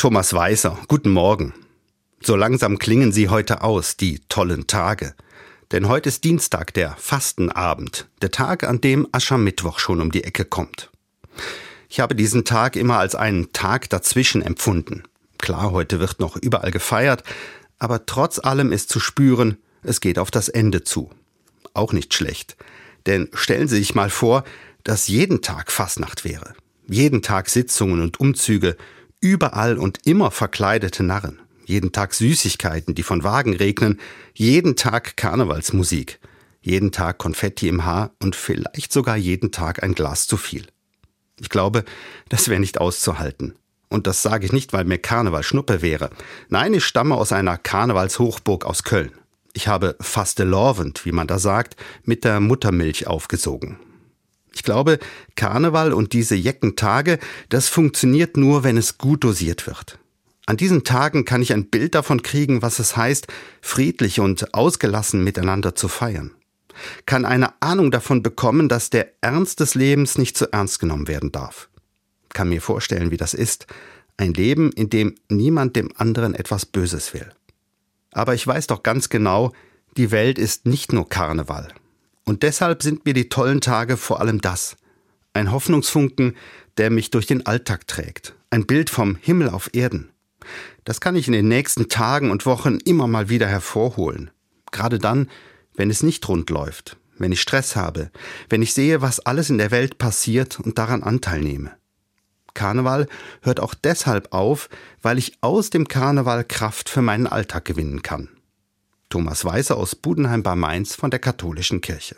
Thomas Weißer, guten Morgen. So langsam klingen sie heute aus, die tollen Tage. Denn heute ist Dienstag, der Fastenabend, der Tag, an dem Aschermittwoch schon um die Ecke kommt. Ich habe diesen Tag immer als einen Tag dazwischen empfunden. Klar, heute wird noch überall gefeiert, aber trotz allem ist zu spüren, es geht auf das Ende zu. Auch nicht schlecht. Denn stellen Sie sich mal vor, dass jeden Tag Fastnacht wäre. Jeden Tag Sitzungen und Umzüge, Überall und immer verkleidete Narren. Jeden Tag Süßigkeiten, die von Wagen regnen. Jeden Tag Karnevalsmusik. Jeden Tag Konfetti im Haar und vielleicht sogar jeden Tag ein Glas zu viel. Ich glaube, das wäre nicht auszuhalten. Und das sage ich nicht, weil mir Karneval Schnuppe wäre. Nein, ich stamme aus einer Karnevalshochburg aus Köln. Ich habe fastelovend, wie man da sagt, mit der Muttermilch aufgesogen. Ich glaube, Karneval und diese Jeckentage, das funktioniert nur, wenn es gut dosiert wird. An diesen Tagen kann ich ein Bild davon kriegen, was es heißt, friedlich und ausgelassen miteinander zu feiern. Kann eine Ahnung davon bekommen, dass der Ernst des Lebens nicht zu ernst genommen werden darf. Kann mir vorstellen, wie das ist, ein Leben, in dem niemand dem anderen etwas Böses will. Aber ich weiß doch ganz genau, die Welt ist nicht nur Karneval. Und deshalb sind mir die tollen Tage vor allem das. Ein Hoffnungsfunken, der mich durch den Alltag trägt. Ein Bild vom Himmel auf Erden. Das kann ich in den nächsten Tagen und Wochen immer mal wieder hervorholen. Gerade dann, wenn es nicht rund läuft, wenn ich Stress habe, wenn ich sehe, was alles in der Welt passiert und daran Anteil nehme. Karneval hört auch deshalb auf, weil ich aus dem Karneval Kraft für meinen Alltag gewinnen kann. Thomas Weißer aus Budenheim bei Mainz von der Katholischen Kirche.